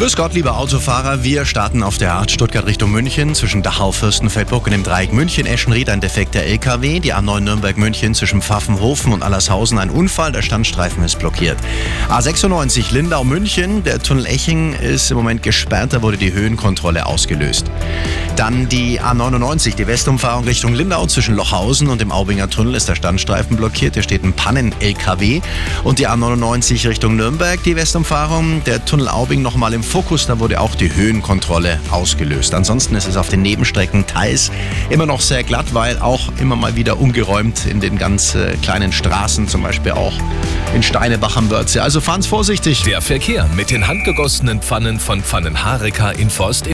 Grüß Gott, liebe Autofahrer. Wir starten auf der A8 Stuttgart Richtung München zwischen Dachau, Fürstenfeldbruck und dem Dreieck München, Eschenried ein defekter LKW. Die A9 Nürnberg München zwischen Pfaffenhofen und Allershausen ein Unfall. Der Standstreifen ist blockiert. A96 Lindau München. Der Tunnel Eching ist im Moment gesperrt. Da wurde die Höhenkontrolle ausgelöst. Dann die A99, die Westumfahrung Richtung Lindau zwischen Lochhausen und dem Aubinger Tunnel ist der Standstreifen blockiert. Hier steht ein Pannen-LKW. Und die A99 Richtung Nürnberg, die Westumfahrung. Der Tunnel Aubing nochmal im Fokus, da wurde auch die Höhenkontrolle ausgelöst. Ansonsten ist es auf den Nebenstrecken teils immer noch sehr glatt, weil auch immer mal wieder umgeräumt in den ganz äh, kleinen Straßen, zum Beispiel auch in Steinebach am Wörthsee. Also fahren's vorsichtig. Der Verkehr mit den handgegossenen Pfannen von Pfannenhareka in Forst